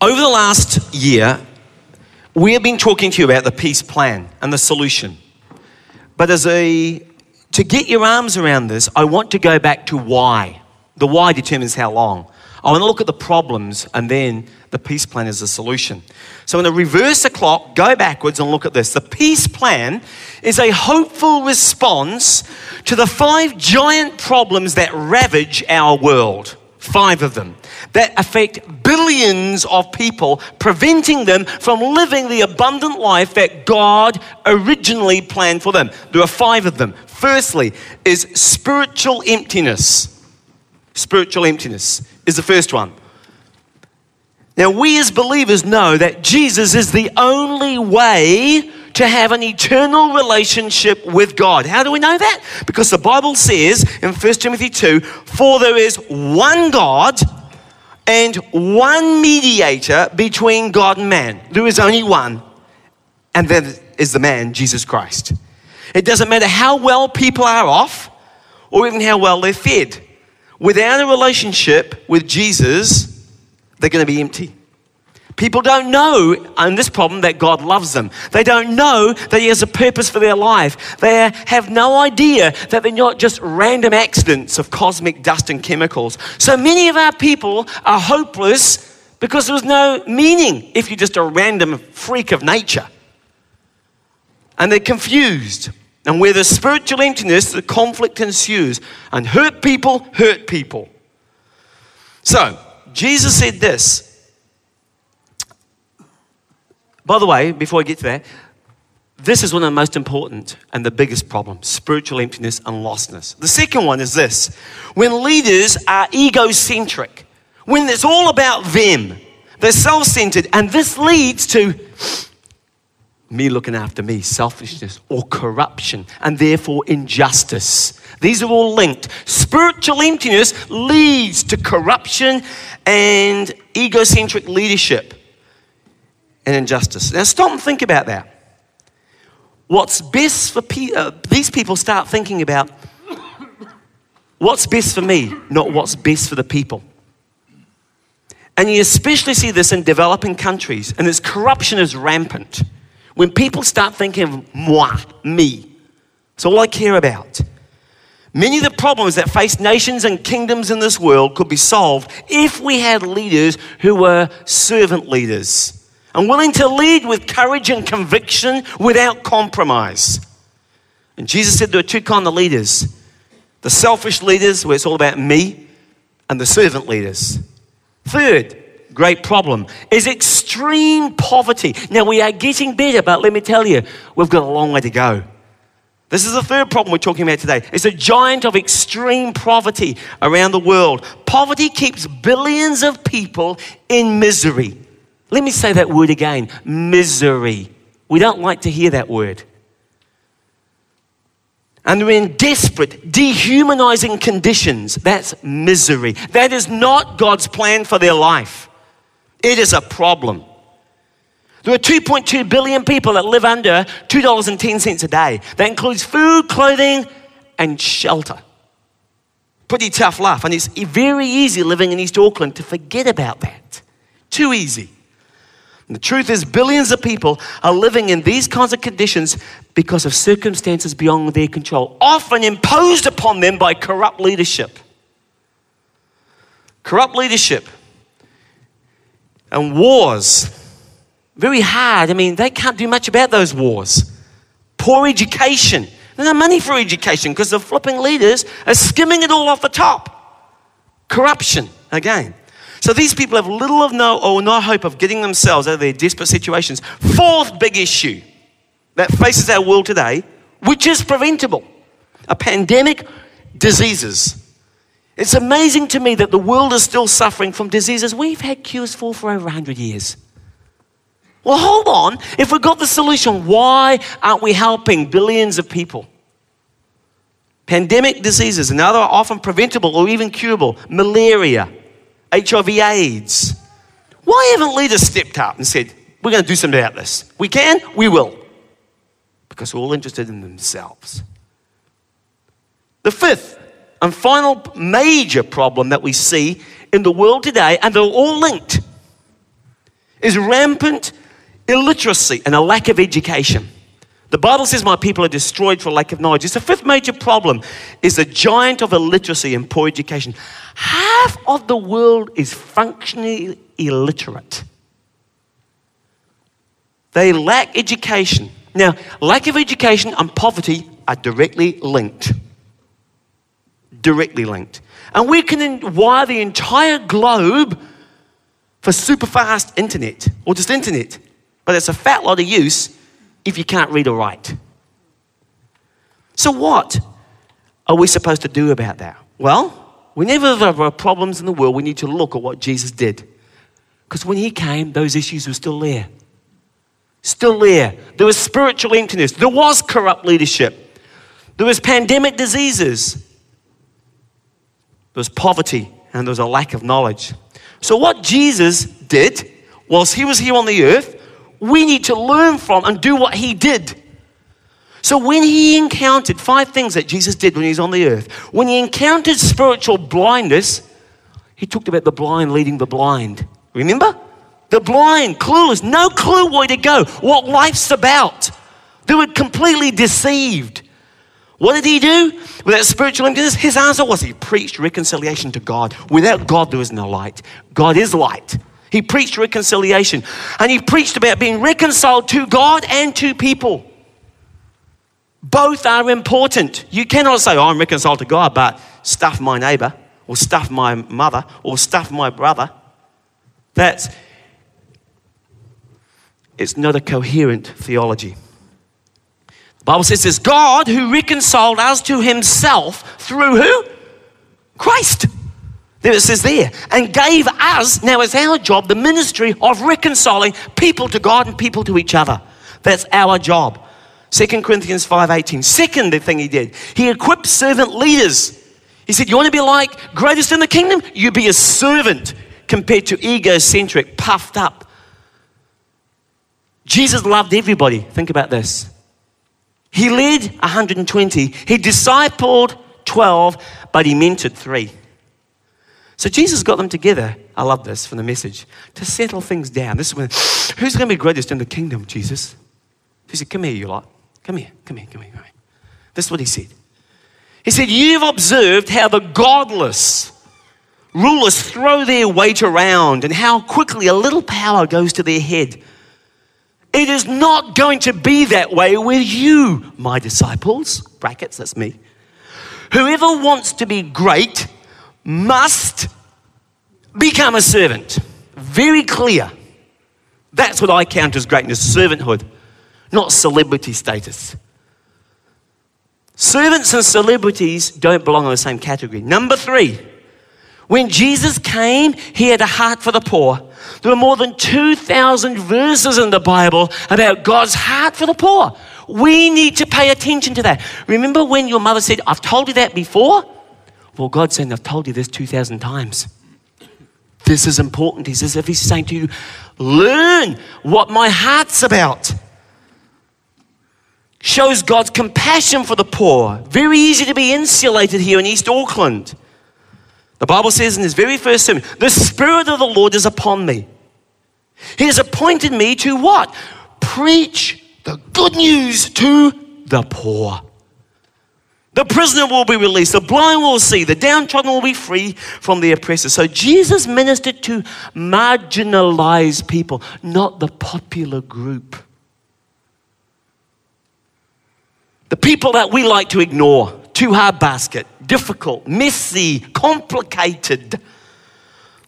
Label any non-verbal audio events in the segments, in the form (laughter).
Over the last year, we have been talking to you about the peace plan and the solution. But as a to get your arms around this, I want to go back to why. The why determines how long. I want to look at the problems and then the peace plan is the solution. So I'm going to reverse the clock, go backwards, and look at this. The peace plan is a hopeful response to the five giant problems that ravage our world. Five of them that affect billions of people, preventing them from living the abundant life that God originally planned for them. There are five of them. Firstly, is spiritual emptiness. Spiritual emptiness is the first one. Now, we as believers know that Jesus is the only way to have an eternal relationship with God. How do we know that? Because the Bible says in 1 Timothy 2 For there is one God and one mediator between God and man. There is only one, and that is the man, Jesus Christ. It doesn't matter how well people are off or even how well they're fed. Without a relationship with Jesus, they're going to be empty. People don't know in this problem that God loves them. They don't know that He has a purpose for their life. They have no idea that they're not just random accidents of cosmic dust and chemicals. So many of our people are hopeless because there's no meaning if you're just a random freak of nature. And they're confused. And where there's spiritual emptiness, the conflict ensues. And hurt people hurt people. So, Jesus said this by the way, before I get to that, this is one of the most important and the biggest problems spiritual emptiness and lostness. The second one is this when leaders are egocentric, when it's all about them, they're self centered, and this leads to me looking after me, selfishness, or corruption, and therefore injustice. These are all linked. Spiritual emptiness leads to corruption and egocentric leadership and injustice. Now, stop and think about that. What's best for pe- uh, these people start thinking about what's best for me, not what's best for the people. And you especially see this in developing countries, and this corruption is rampant. When people start thinking of moi, me, it's all I care about. Many of the problems that face nations and kingdoms in this world could be solved if we had leaders who were servant leaders and willing to lead with courage and conviction without compromise. And Jesus said there are two kind of leaders the selfish leaders, where it's all about me, and the servant leaders. Third, great problem is extreme poverty. Now, we are getting better, but let me tell you, we've got a long way to go. This is the third problem we're talking about today. It's a giant of extreme poverty around the world. Poverty keeps billions of people in misery. Let me say that word again misery. We don't like to hear that word. And we're in desperate, dehumanizing conditions. That's misery. That is not God's plan for their life. It is a problem. There are 2.2 billion people that live under $2.10 a day. That includes food, clothing, and shelter. Pretty tough life. And it's very easy living in East Auckland to forget about that. Too easy. And the truth is, billions of people are living in these kinds of conditions because of circumstances beyond their control, often imposed upon them by corrupt leadership. Corrupt leadership and wars. Very hard. I mean, they can't do much about those wars. Poor education. There's no money for education because the flipping leaders are skimming it all off the top. Corruption, again. So these people have little of no or no hope of getting themselves out of their desperate situations. Fourth big issue that faces our world today, which is preventable a pandemic, diseases. It's amazing to me that the world is still suffering from diseases we've had cures for for over 100 years. Well, hold on. If we've got the solution, why aren't we helping billions of people? Pandemic diseases, and other often preventable or even curable, malaria, HIV AIDS. Why haven't leaders stepped up and said, we're going to do something about this? We can, we will. Because we're all interested in themselves. The fifth and final major problem that we see in the world today, and they're all linked, is rampant illiteracy and a lack of education. The Bible says my people are destroyed for lack of knowledge. It's the fifth major problem is the giant of illiteracy and poor education. Half of the world is functionally illiterate. They lack education. Now, lack of education and poverty are directly linked. Directly linked. And we can wire the entire globe for super fast internet or just internet. But it's a fat lot of use if you can't read or write. So, what are we supposed to do about that? Well, whenever there are problems in the world, we need to look at what Jesus did. Because when he came, those issues were still there. Still there. There was spiritual emptiness. There was corrupt leadership. There was pandemic diseases. There was poverty and there was a lack of knowledge. So, what Jesus did whilst he was here on the earth, we need to learn from and do what he did. So, when he encountered five things that Jesus did when he was on the earth, when he encountered spiritual blindness, he talked about the blind leading the blind. Remember? The blind, clueless, no clue where to go, what life's about. They were completely deceived. What did he do? With that spiritual emptiness, his answer was he preached reconciliation to God. Without God, there is no light. God is light. He preached reconciliation. And he preached about being reconciled to God and to people. Both are important. You cannot say, oh, I'm reconciled to God, but stuff my neighbor, or stuff my mother, or stuff my brother. That's, it's not a coherent theology. The Bible says it's God who reconciled us to himself through who? Christ. There it says there. And gave us, now it's our job, the ministry of reconciling people to God and people to each other. That's our job. 2 Corinthians 5.18. Second thing he did, he equipped servant leaders. He said, you want to be like greatest in the kingdom? You be a servant compared to egocentric, puffed up. Jesus loved everybody. Think about this. He led 120, he discipled 12, but he mentored three. So Jesus got them together. I love this from the message to settle things down. This is when, who's going to be greatest in the kingdom, Jesus? He said, Come here, you lot. Come here, come here, come here, come here. This is what he said. He said, You've observed how the godless rulers throw their weight around and how quickly a little power goes to their head. It is not going to be that way with you, my disciples. Brackets, that's me. Whoever wants to be great must become a servant. Very clear. That's what I count as greatness servanthood, not celebrity status. Servants and celebrities don't belong in the same category. Number three, when Jesus came, he had a heart for the poor. There are more than 2,000 verses in the Bible about God's heart for the poor. We need to pay attention to that. Remember when your mother said, I've told you that before? Well, God's saying, I've told you this 2,000 times. This is important. He's as if He's saying to you, learn what my heart's about. Shows God's compassion for the poor. Very easy to be insulated here in East Auckland. The Bible says in his very first sermon, the Spirit of the Lord is upon me. He has appointed me to what? Preach the good news to the poor. The prisoner will be released, the blind will see, the downtrodden will be free from the oppressor. So Jesus ministered to marginalized people, not the popular group. The people that we like to ignore too hard basket, difficult, messy, complicated.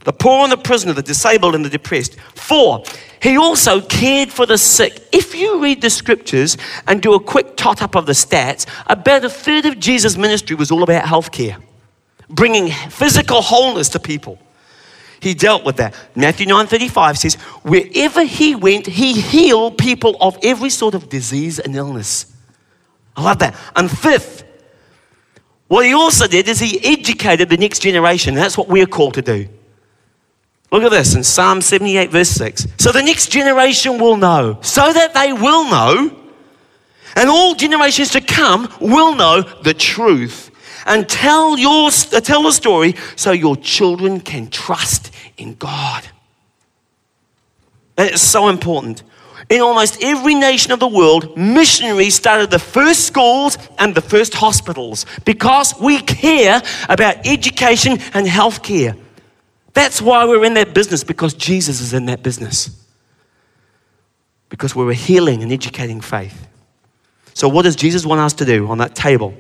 The poor and the prisoner, the disabled and the depressed. Four, he also cared for the sick. If you read the scriptures and do a quick tot up of the stats, about a third of Jesus' ministry was all about healthcare, bringing physical wholeness to people. He dealt with that. Matthew 9:35 says, "Wherever he went, he healed people of every sort of disease and illness." I love that. And fifth, what he also did is he educated the next generation. That's what we're called to do. Look at this in Psalm 78, verse 6. So the next generation will know, so that they will know, and all generations to come will know the truth. And tell, your, uh, tell the story so your children can trust in God. Is so important. In almost every nation of the world, missionaries started the first schools and the first hospitals because we care about education and healthcare. That's why we're in that business, because Jesus is in that business. Because we're healing and educating faith. So, what does Jesus want us to do on that table?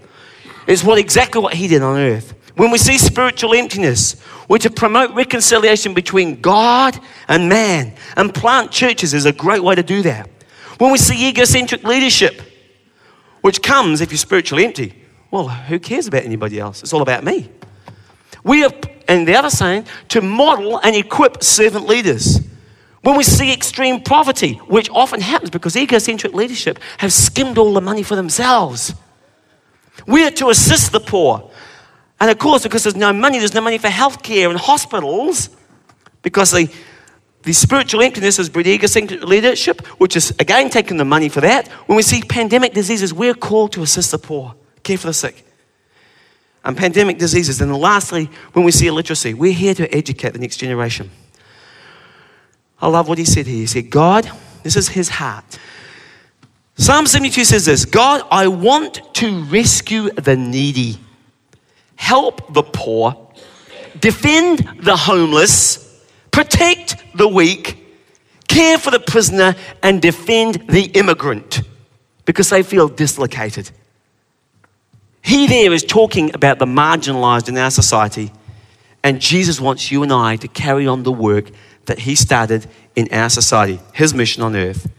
It's what exactly what he did on earth. When we see spiritual emptiness, we're to promote reconciliation between God and man. And plant churches is a great way to do that. When we see egocentric leadership, which comes if you're spiritually empty, well, who cares about anybody else? It's all about me. We are, and the other saying, to model and equip servant leaders. When we see extreme poverty, which often happens because egocentric leadership have skimmed all the money for themselves. We are to assist the poor. And of course, because there's no money, there's no money for healthcare and hospitals, because the, the spiritual emptiness is bred egocentric leadership, which is again taking the money for that. When we see pandemic diseases, we're called to assist the poor, care for the sick. And pandemic diseases. And lastly, when we see illiteracy, we're here to educate the next generation. I love what he said here. He said, God, this is his heart. Psalm 72 says this God, I want to rescue the needy help the poor, defend the homeless, protect the weak, care for the prisoner, and defend the immigrant because they feel dislocated. He there is talking about the marginalized in our society, and Jesus wants you and I to carry on the work that He started in our society, His mission on earth.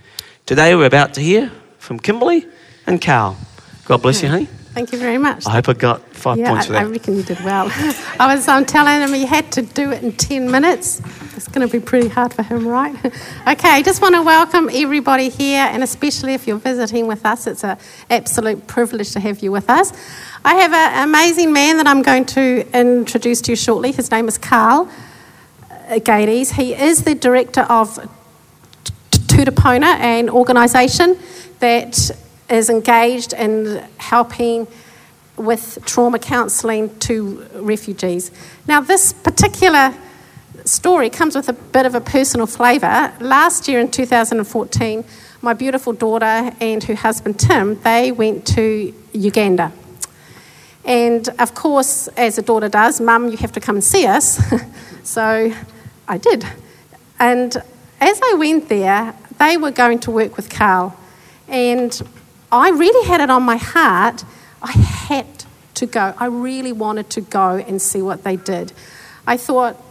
Today we're about to hear from Kimberly and Carl. God bless you, honey. Thank you very much. I hope I got five yeah, points for that. I reckon you did well. (laughs) I was um, telling him he had to do it in 10 minutes. It's going to be pretty hard for him, right? (laughs) okay, I just want to welcome everybody here, and especially if you're visiting with us, it's an absolute privilege to have you with us. I have an amazing man that I'm going to introduce to you shortly. His name is Carl Gaede. He is the director of Tutapona, an organisation that is engaged in helping with trauma counselling to refugees. Now, this particular story comes with a bit of a personal flavour. Last year in 2014, my beautiful daughter and her husband Tim, they went to Uganda. And of course, as a daughter does, Mum, you have to come and see us. (laughs) so I did. And as I went there, they were going to work with Carl. And I really had it on my heart. I had to go. I really wanted to go and see what they did. I thought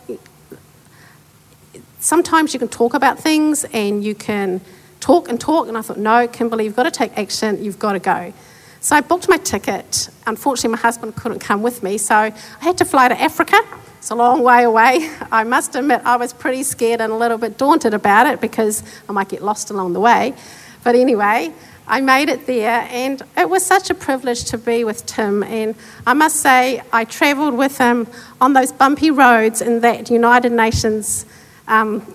sometimes you can talk about things and you can talk and talk, and I thought, no, Kimberly, you've got to take action, you've got to go. So I booked my ticket. Unfortunately, my husband couldn't come with me, so I had to fly to Africa. It's a long way away. (laughs) I must admit, I was pretty scared and a little bit daunted about it because I might get lost along the way. But anyway, I made it there, and it was such a privilege to be with Tim. And I must say, I travelled with him on those bumpy roads in that United Nations um,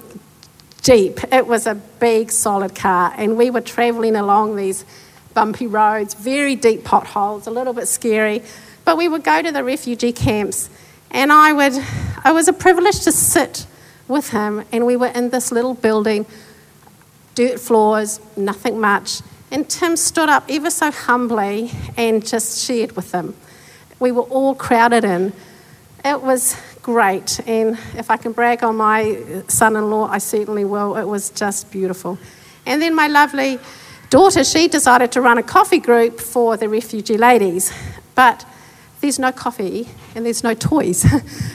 Jeep. It was a big, solid car, and we were travelling along these bumpy roads, very deep potholes, a little bit scary. But we would go to the refugee camps, and I would. It was a privilege to sit with him, and we were in this little building, dirt floors, nothing much and Tim stood up ever so humbly and just shared with them. We were all crowded in. It was great. And if I can brag on my son in law, I certainly will. It was just beautiful. And then my lovely daughter, she decided to run a coffee group for the refugee ladies. But there's no coffee and there's no toys.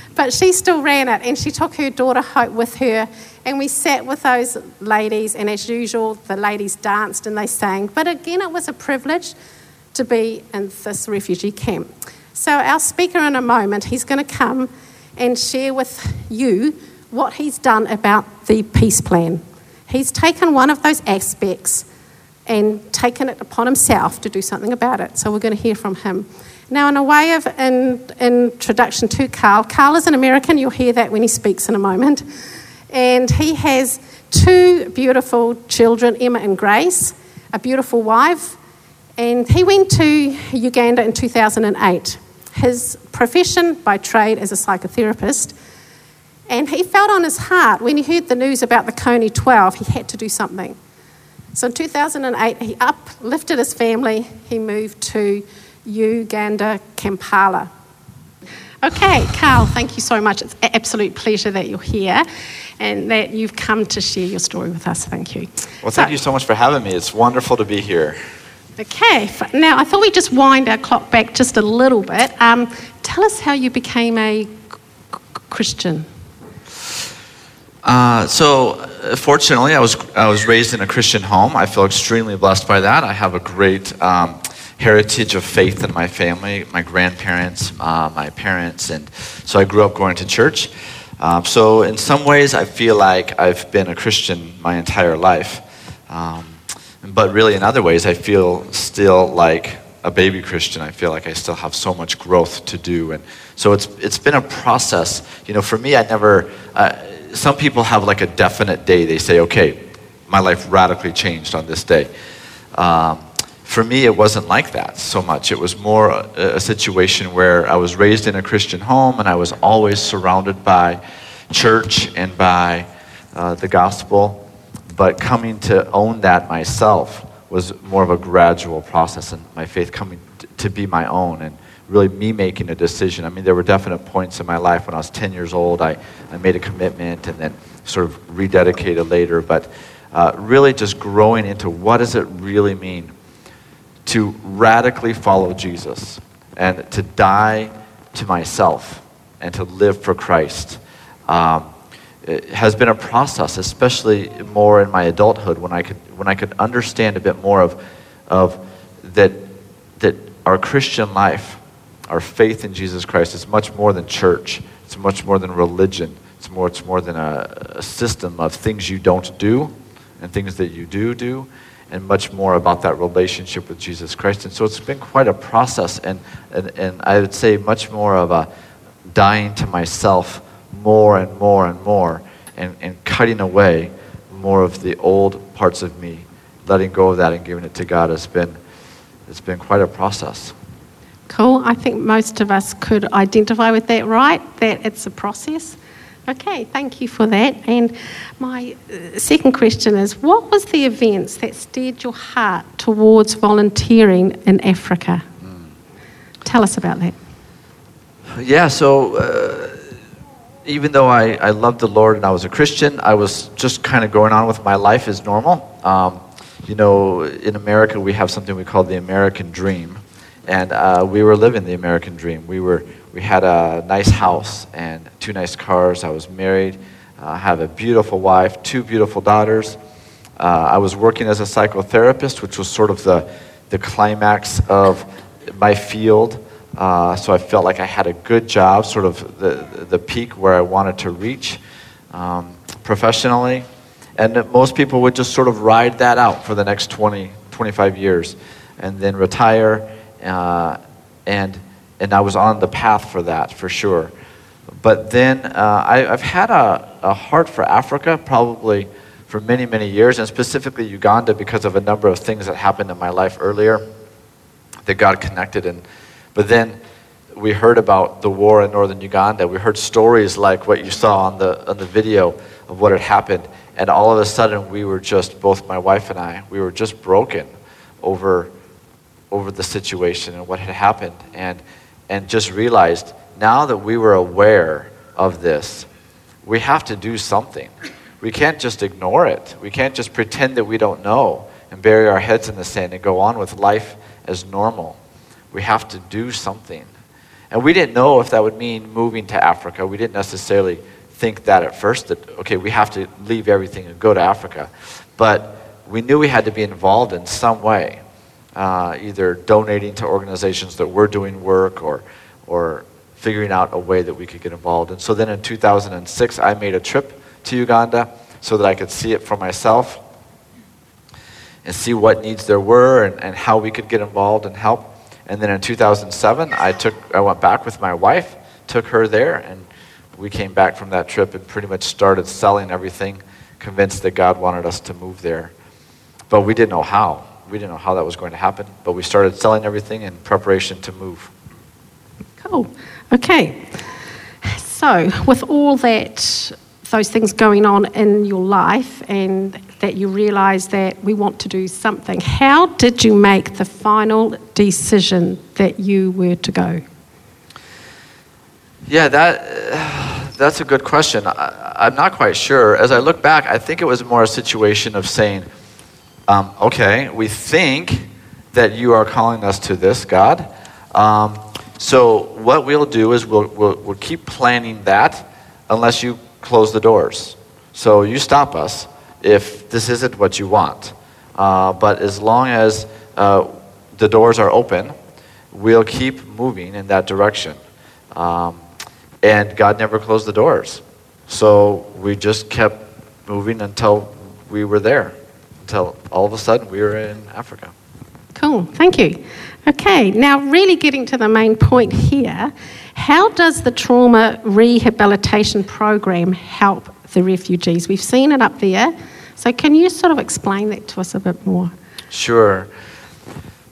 (laughs) but she still ran it and she took her daughter Hope with her. And we sat with those ladies, and as usual, the ladies danced and they sang. But again, it was a privilege to be in this refugee camp. So, our speaker in a moment, he's going to come and share with you what he's done about the peace plan. He's taken one of those aspects and taken it upon himself to do something about it. So, we're going to hear from him. Now, in a way of in, introduction to Carl, Carl is an American. You'll hear that when he speaks in a moment. And he has two beautiful children, Emma and Grace, a beautiful wife. And he went to Uganda in 2008. His profession by trade is a psychotherapist. And he felt on his heart when he heard the news about the Kony 12, he had to do something. So in 2008, he uplifted his family. He moved to Uganda, Kampala. Okay, Carl, thank you so much. It's an absolute pleasure that you're here and that you've come to share your story with us. Thank you. Well, thank so, you so much for having me. It's wonderful to be here. Okay, now I thought we'd just wind our clock back just a little bit. Um, tell us how you became a Christian. Uh, so, uh, fortunately, I was, I was raised in a Christian home. I feel extremely blessed by that. I have a great um, heritage of faith in my family my grandparents, uh, my parents, and so I grew up going to church. Um, so, in some ways, I feel like I've been a Christian my entire life. Um, but really, in other ways, I feel still like a baby Christian. I feel like I still have so much growth to do. And so it's, it's been a process. You know, for me, I never, uh, some people have like a definite day. They say, okay, my life radically changed on this day. Um, for me, it wasn't like that so much. It was more a, a, situation where I was raised in a Christian home and I was always surrounded by church and by uh, the gospel. But coming to own that myself was more of a gradual process and my faith coming t- to be my own and really me making a decision. I mean, there were definite points in my life when I was 10 years old, I, I made a commitment and then sort of rededicated later. But uh, really just growing into what does it really mean to radically follow Jesus and to die to myself and to live for Christ um, has been a process, especially more in my adulthood when I could, when I could understand a bit more of, of that, that our Christian life, our faith in Jesus Christ is much more than church. It's much more than religion. It's more, it's more than a, a system of things you don't do and things that you do do and much more about that relationship with Jesus Christ. And so it's been quite a process, and, and, and I would say much more of a dying to myself more and more and more, and, and cutting away more of the old parts of me, letting go of that and giving it to God has been, it's been quite a process. Cool. I think most of us could identify with that, right? That it's a process. Okay, thank you for that. And my uh, second question is what was the events that steered your heart towards volunteering in Africa? Mm. Tell us about that. Yeah, so uh, even though I, I loved the Lord and I was a Christian, I was just kind of going on with my life as normal. Um, you know, in America, we have something we call the American dream. And uh, we were living the American dream. We were we had a nice house and two nice cars. I was married. Uh, I have a beautiful wife, two beautiful daughters. Uh, I was working as a psychotherapist, which was sort of the, the climax of my field. Uh, so I felt like I had a good job, sort of the, the peak where I wanted to reach um, professionally. And most people would just sort of ride that out for the next 20, 25 years and then retire. Uh, and and I was on the path for that for sure. But then uh, I, have had a, a heart for Africa probably for many, many years, and specifically Uganda because of a number of things that happened in my life earlier that got connected. And, but then we heard about the war in northern Uganda. We heard stories like what you saw on the, on the video of what had happened. And all of a sudden, we were just, both my wife and I, we were just broken over, over the situation and what had happened. And and just realized now that we were aware of this, we have to do something. We can't just ignore it. We can't just pretend that we don't know and bury our heads in the sand and go on with life as normal. We have to do something. And we didn't know if that would mean moving to Africa. We didn't necessarily think that at first, that, okay, we have to leave everything and go to Africa. But we knew we had to be involved in some way uh, either donating to organizations that were doing work or, or figuring out a way that we could get involved. And so then in 2006, I made a trip to Uganda so that I could see it for myself and see what needs there were and, and how we could get involved and help. And then in 2007, I, took, I went back with my wife, took her there, and we came back from that trip and pretty much started selling everything, convinced that God wanted us to move there. But we didn't know how we didn't know how that was going to happen, but we started selling everything in preparation to move. Cool. Okay. So, with all that, those things going on in your life, and that you realise that we want to do something, how did you make the final decision that you were to go? Yeah, that, that's a good question. I, I'm not quite sure. As I look back, I think it was more a situation of saying, um, okay, we think that you are calling us to this, God. Um, so what we'll do is we'll, we'll, we'll keep planning that unless you close the doors. So you stop us if this isn't what you want. Uh, but as long as uh, the doors are open, we'll keep moving in that direction. Um, and God never closed the doors. So we just kept moving until we were there, until all of a sudden we were in Africa. Cool, thank you. Okay, now really getting to the main point here how does the trauma rehabilitation program help the refugees? We've seen it up there, so can you sort of explain that to us a bit more? Sure.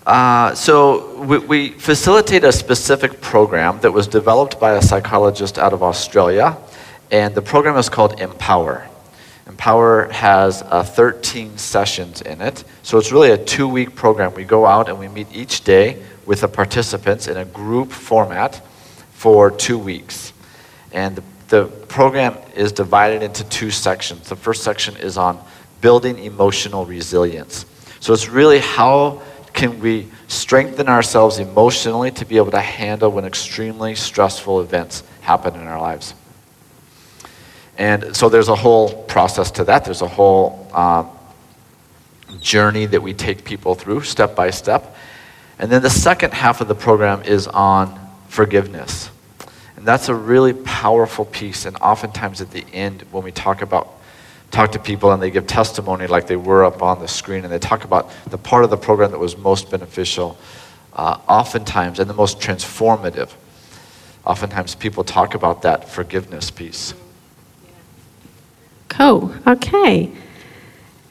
Uh, so we, we, facilitate a specific program that was developed by a psychologist out of Australia, and the program is called Empower. Empower has uh, 13 sessions in it, so it's really a two-week program. We go out and we meet each day with the participants in a group format for two weeks, and the, the program is divided into two sections. The first section is on building emotional resilience. So it's really how can we strengthen ourselves emotionally to be able to handle when extremely stressful events happen in our lives? And so there's a whole process to that. There's a whole um, journey that we take people through step by step. And then the second half of the program is on forgiveness. And that's a really powerful piece. And oftentimes at the end, when we talk about talk to people and they give testimony like they were up on the screen and they talk about the part of the program that was most beneficial uh, oftentimes and the most transformative oftentimes people talk about that forgiveness piece cool okay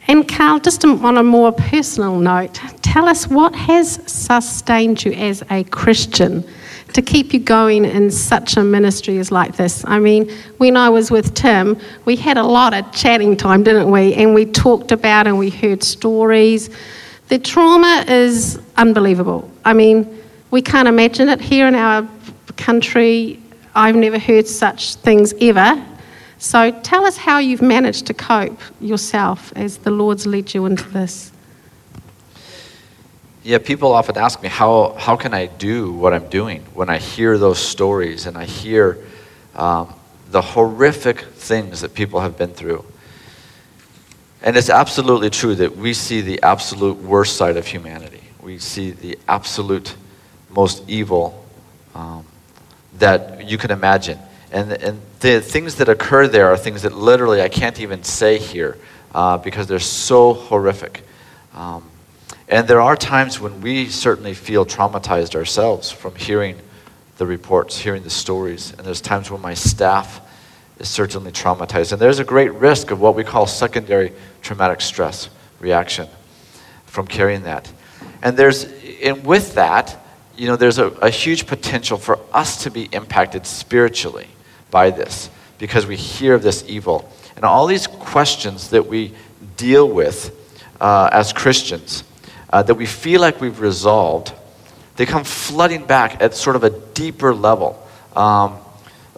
and carl just on a more personal note tell us what has sustained you as a christian to keep you going in such a ministry as like this. I mean, when I was with Tim, we had a lot of chatting time, didn't we? And we talked about and we heard stories. The trauma is unbelievable. I mean, we can't imagine it here in our country. I've never heard such things ever. So tell us how you've managed to cope yourself as the Lord's led you into this. Yeah, people often ask me, how, how can I do what I'm doing when I hear those stories and I hear um, the horrific things that people have been through? And it's absolutely true that we see the absolute worst side of humanity. We see the absolute most evil um, that you can imagine. And, and the things that occur there are things that literally I can't even say here uh, because they're so horrific. Um, and there are times when we certainly feel traumatized ourselves from hearing the reports, hearing the stories. And there's times when my staff is certainly traumatized. And there's a great risk of what we call secondary traumatic stress reaction from carrying that. And there's, and with that, you know, there's a, a huge potential for us to be impacted spiritually by this because we hear of this evil. And all these questions that we deal with uh, as Christians uh, that we feel like we've resolved, they come flooding back at sort of a deeper level, um,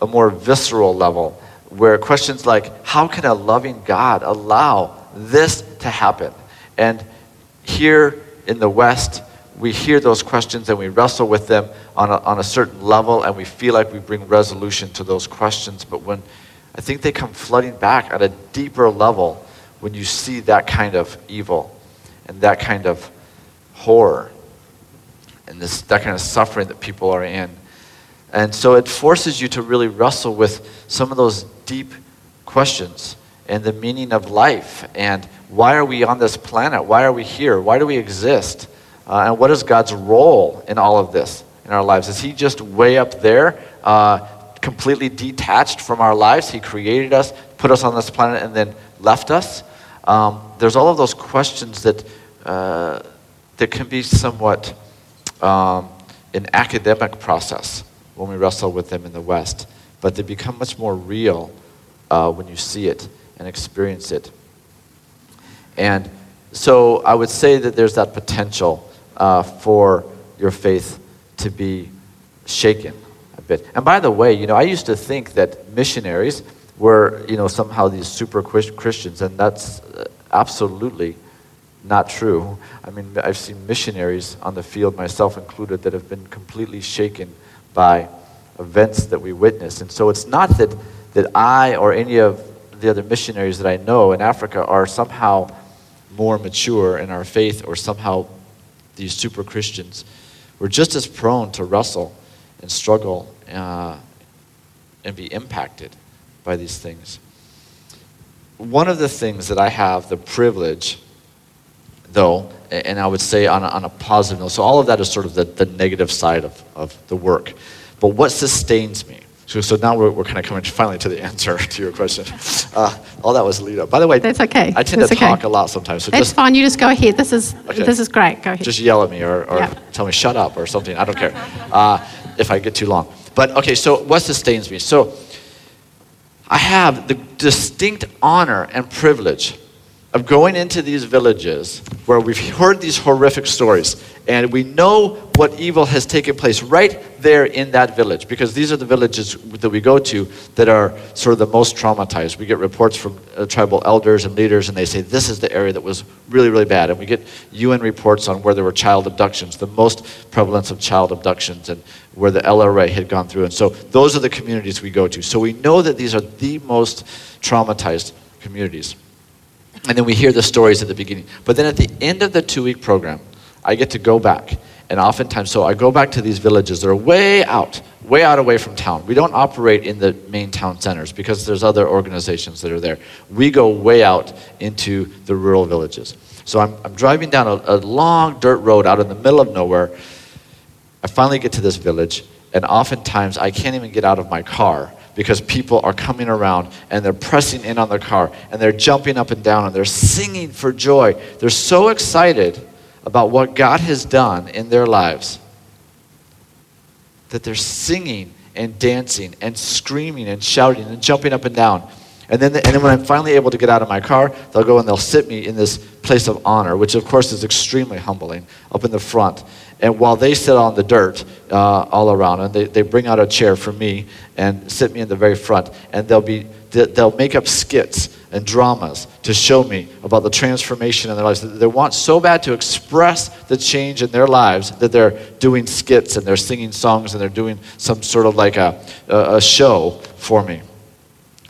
a more visceral level, where questions like, how can a loving God allow this to happen? And here in the West, we hear those questions and we wrestle with them on a, on a certain level and we feel like we bring resolution to those questions. But when I think they come flooding back at a deeper level when you see that kind of evil and that kind of horror and this, that kind of suffering that people are in. And so it forces you to really wrestle with some of those deep questions and the meaning of life and why are we on this planet? Why are we here? Why do we exist? Uh, and what is God's role in all of this in our lives? Is He just way up there, uh, completely detached from our lives? He created us, put us on this planet, and then left us? Um, there's all of those questions that. Uh, that can be somewhat um, an academic process when we wrestle with them in the West. but they become much more real uh, when you see it and experience it. And so I would say that there's that potential uh, for your faith to be shaken a bit. And by the way, you know, I used to think that missionaries were, you know, somehow these super Christians, and that's uh, absolutely not true. I mean, I've seen missionaries on the field, myself included, that have been completely shaken by events that we witness. And so it's not that, that I or any of the other missionaries that I know in Africa are somehow more mature in our faith or somehow these super Christians. We're just as prone to wrestle and struggle uh, and be impacted by these things. One of the things that I have the privilege though, and I would say on a, on a positive note. So all of that is sort of the, the negative side of, of the work. But what sustains me? So, so now we're, we're kind of coming finally to the answer to your question. Uh, all that was lead up. By the way, that's okay. I tend that's to okay. talk a lot sometimes. So that's just, fine. You just go ahead. This is okay. this is great. Go ahead. Just yell at me or, or yeah. tell me shut up or something. I don't care uh, if I get too long. But okay, so what sustains me? So I have the distinct honor and privilege of going into these villages where we've (laughs) heard these horrific stories and we know what evil has taken place right there in that village because these are the villages that we go to that are sort of the most traumatized. We get reports from uh, tribal elders and leaders and they say this is the area that was really, really bad. And we get UN reports on where there were child abductions, the most prevalence of child abductions and where the LRA had gone through. And so those are the communities we go to. So we know that these are the most traumatized communities. And then we hear the stories at the beginning. But then at the end of the two week program, I get to go back. And oftentimes, so I go back to these villages They're way out, way out away from town. We don't operate in the main town centers because there's other organizations that are there. We go way out into the rural villages. So I'm, I'm driving down a, a long dirt road out in the middle of nowhere. I finally get to this village, and oftentimes I can't even get out of my car because people are coming around and they're pressing in on their car and they're jumping up and down and they're singing for joy. They're so excited about what God has done in their lives that they're singing and dancing and screaming and shouting and jumping up and down. And then, the, and then when I'm finally able to get out of my car, they'll go and they'll sit me in this place of honor, which of course is extremely humbling, up in the front. And while they sit on the dirt uh, all around, and they, they bring out a chair for me and sit me in the very front, and they'll, be, they'll make up skits and dramas to show me about the transformation in their lives. They want so bad to express the change in their lives that they're doing skits and they're singing songs and they're doing some sort of like a, a show for me.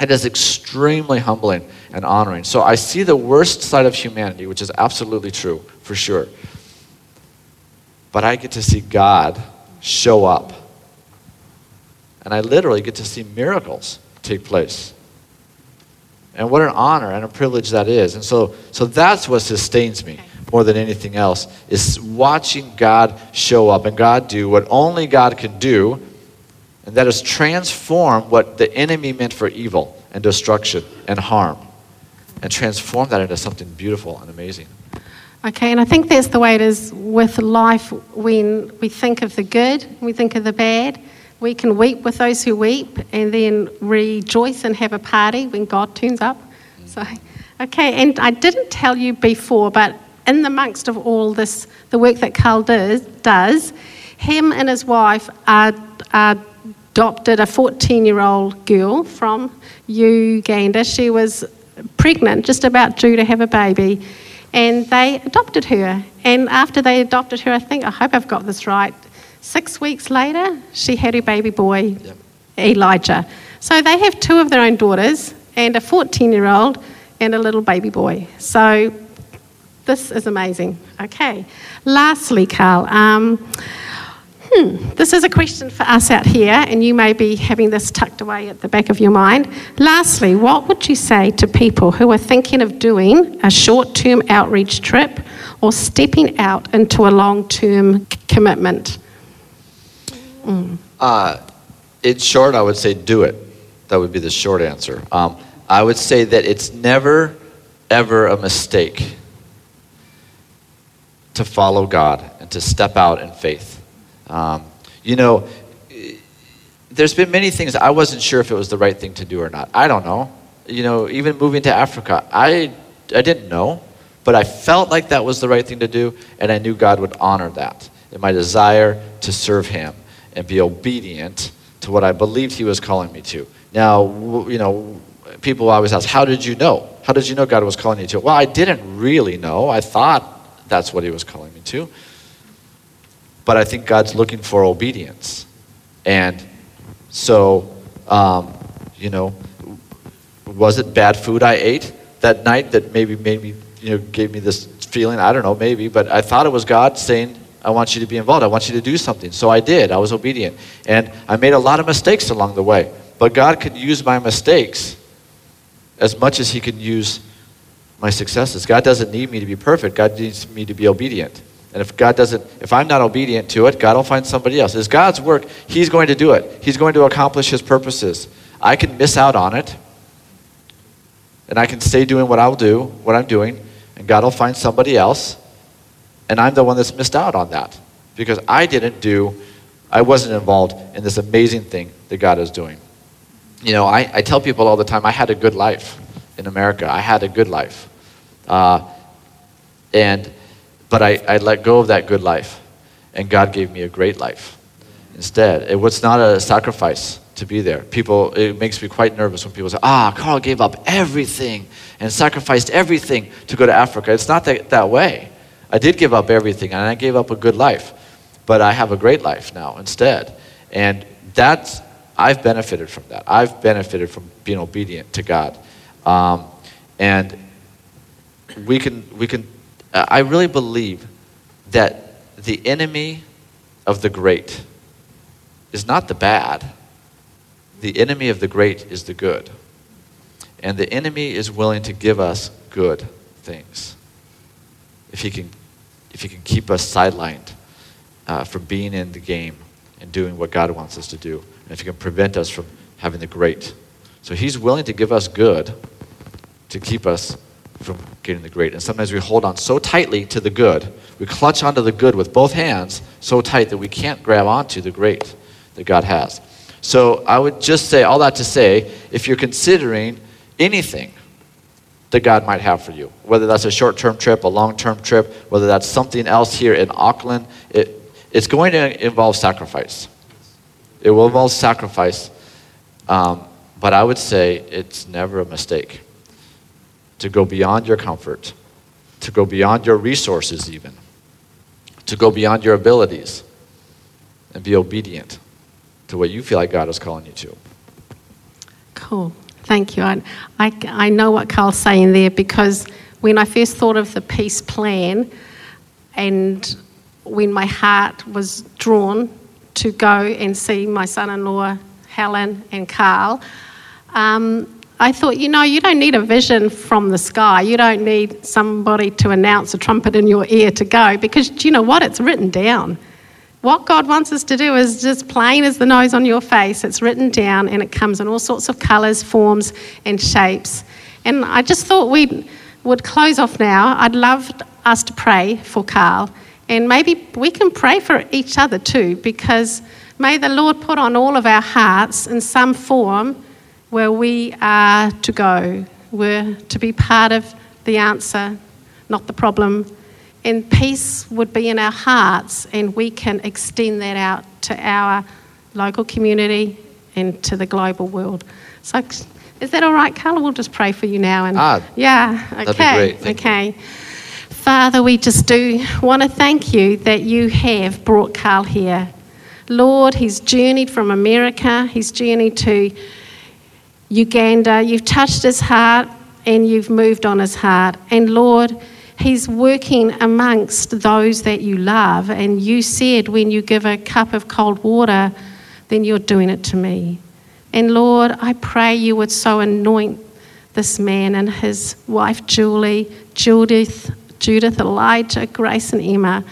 It is extremely humbling and honoring. So I see the worst side of humanity, which is absolutely true, for sure. But I get to see God show up. And I literally get to see miracles take place. And what an honor and a privilege that is. And so, so that's what sustains me more than anything else is watching God show up and God do what only God can do, and that is transform what the enemy meant for evil and destruction and harm and transform that into something beautiful and amazing. Okay, and I think that's the way it is with life when we think of the good, we think of the bad. We can weep with those who weep and then rejoice and have a party when God turns up. So, okay, and I didn't tell you before, but in the amongst of all this, the work that Carl does, does him and his wife are, are adopted a 14 year old girl from Uganda. She was pregnant, just about due to have a baby and they adopted her. And after they adopted her, I think, I hope I've got this right, six weeks later, she had her baby boy, yep. Elijah. So they have two of their own daughters and a 14 year old and a little baby boy. So this is amazing. Okay. Lastly, Carl, um, Hmm, this is a question for us out here, and you may be having this tucked away at the back of your mind. Lastly, what would you say to people who are thinking of doing a short term outreach trip or stepping out into a long term c- commitment? Mm. Uh, in short, I would say do it. That would be the short answer. Um, I would say that it's never, ever a mistake to follow God and to step out in faith. Um, you know, there's been many things I wasn't sure if it was the right thing to do or not. I don't know. You know, even moving to Africa, I, I didn't know, but I felt like that was the right thing to do, and I knew God would honor that in my desire to serve Him and be obedient to what I believed He was calling me to. Now, you know, people always ask, How did you know? How did you know God was calling you to? Well, I didn't really know. I thought that's what He was calling me to. But I think God's looking for obedience. And so, um, you know, was it bad food I ate that night that maybe made me, you know, gave me this feeling? I don't know, maybe. But I thought it was God saying, I want you to be involved. I want you to do something. So I did. I was obedient. And I made a lot of mistakes along the way. But God could use my mistakes as much as He can use my successes. God doesn't need me to be perfect, God needs me to be obedient. And if God doesn't, if I'm not obedient to it, God will find somebody else. It's God's work. He's going to do it. He's going to accomplish His purposes. I can miss out on it, and I can stay doing what I'll do, what I'm doing, and God will find somebody else, and I'm the one that's missed out on that because I didn't do, I wasn't involved in this amazing thing that God is doing. You know, I, I tell people all the time, I had a good life in America. I had a good life. Uh, and, but I, I let go of that good life, and God gave me a great life instead. It was not a sacrifice to be there. People, it makes me quite nervous when people say, ah, Carl gave up everything and sacrificed everything to go to Africa. It's not that, that way. I did give up everything, and I gave up a good life, but I have a great life now instead. And that's, I've benefited from that. I've benefited from being obedient to God. Um, and we can, we can, I really believe that the enemy of the great is not the bad. The enemy of the great is the good. And the enemy is willing to give us good things if he can, if he can keep us sidelined uh, from being in the game and doing what God wants us to do, and if he can prevent us from having the great. So he's willing to give us good to keep us from getting the great. And sometimes we hold on so tightly to the good, we clutch onto the good with both hands so tight that we can't grab onto the great that God has. So I would just say, all that to say, if you're considering anything that God might have for you, whether that's a short term trip, a long term trip, whether that's something else here in Auckland, it, it's going to involve sacrifice. It will involve sacrifice, um, but I would say it's never a mistake to go beyond your comfort, to go beyond your resources, even, to go beyond your abilities, and be obedient to what you feel like God is calling you to. Cool. Thank you. I, I, I know what Carl's saying there because when I first thought of the peace plan and when my heart was drawn to go and see my son in law, Helen and Carl, um, I thought, you know, you don't need a vision from the sky. You don't need somebody to announce a trumpet in your ear to go because do you know what? It's written down. What God wants us to do is just plain as the nose on your face. It's written down and it comes in all sorts of colours, forms, and shapes. And I just thought we would close off now. I'd love us to pray for Carl. And maybe we can pray for each other too, because may the Lord put on all of our hearts in some form where we are to go. We're to be part of the answer, not the problem. And peace would be in our hearts, and we can extend that out to our local community and to the global world. So, is that all right, Carla? We'll just pray for you now. And Ah, yeah, okay, that'd be great. Thank you. okay. Father, we just do want to thank you that you have brought Carl here. Lord, he's journeyed from America, he's journeyed to Uganda. You've touched his heart and you've moved on his heart. And Lord, he's working amongst those that you love. And you said when you give a cup of cold water, then you're doing it to me. And Lord, I pray you would so anoint this man and his wife Julie, Judith, Judith, Elijah, Grace, and Emma.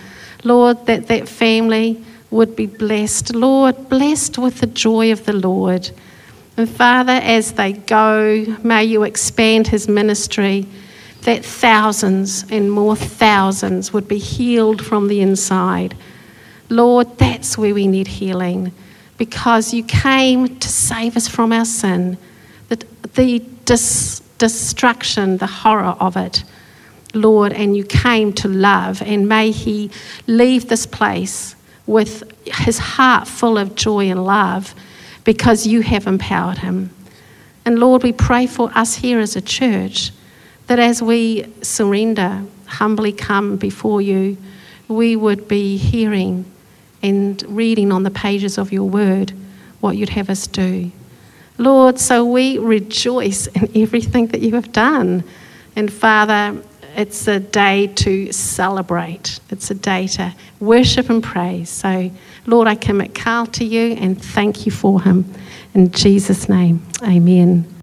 Lord, that that family would be blessed. Lord, blessed with the joy of the Lord. And Father, as they go, may you expand his ministry, that thousands and more thousands would be healed from the inside. Lord, that's where we need healing. because you came to save us from our sin, the, the dis, destruction, the horror of it, Lord, and you came to love. And may he leave this place with his heart full of joy and love because you have empowered him. And Lord, we pray for us here as a church that as we surrender, humbly come before you, we would be hearing and reading on the pages of your word what you'd have us do. Lord, so we rejoice in (laughs) everything that you have done. And Father, it's a day to celebrate, it's a day to worship and praise. So, Lord, I commit Carl to you and thank you for him. In Jesus' name, amen.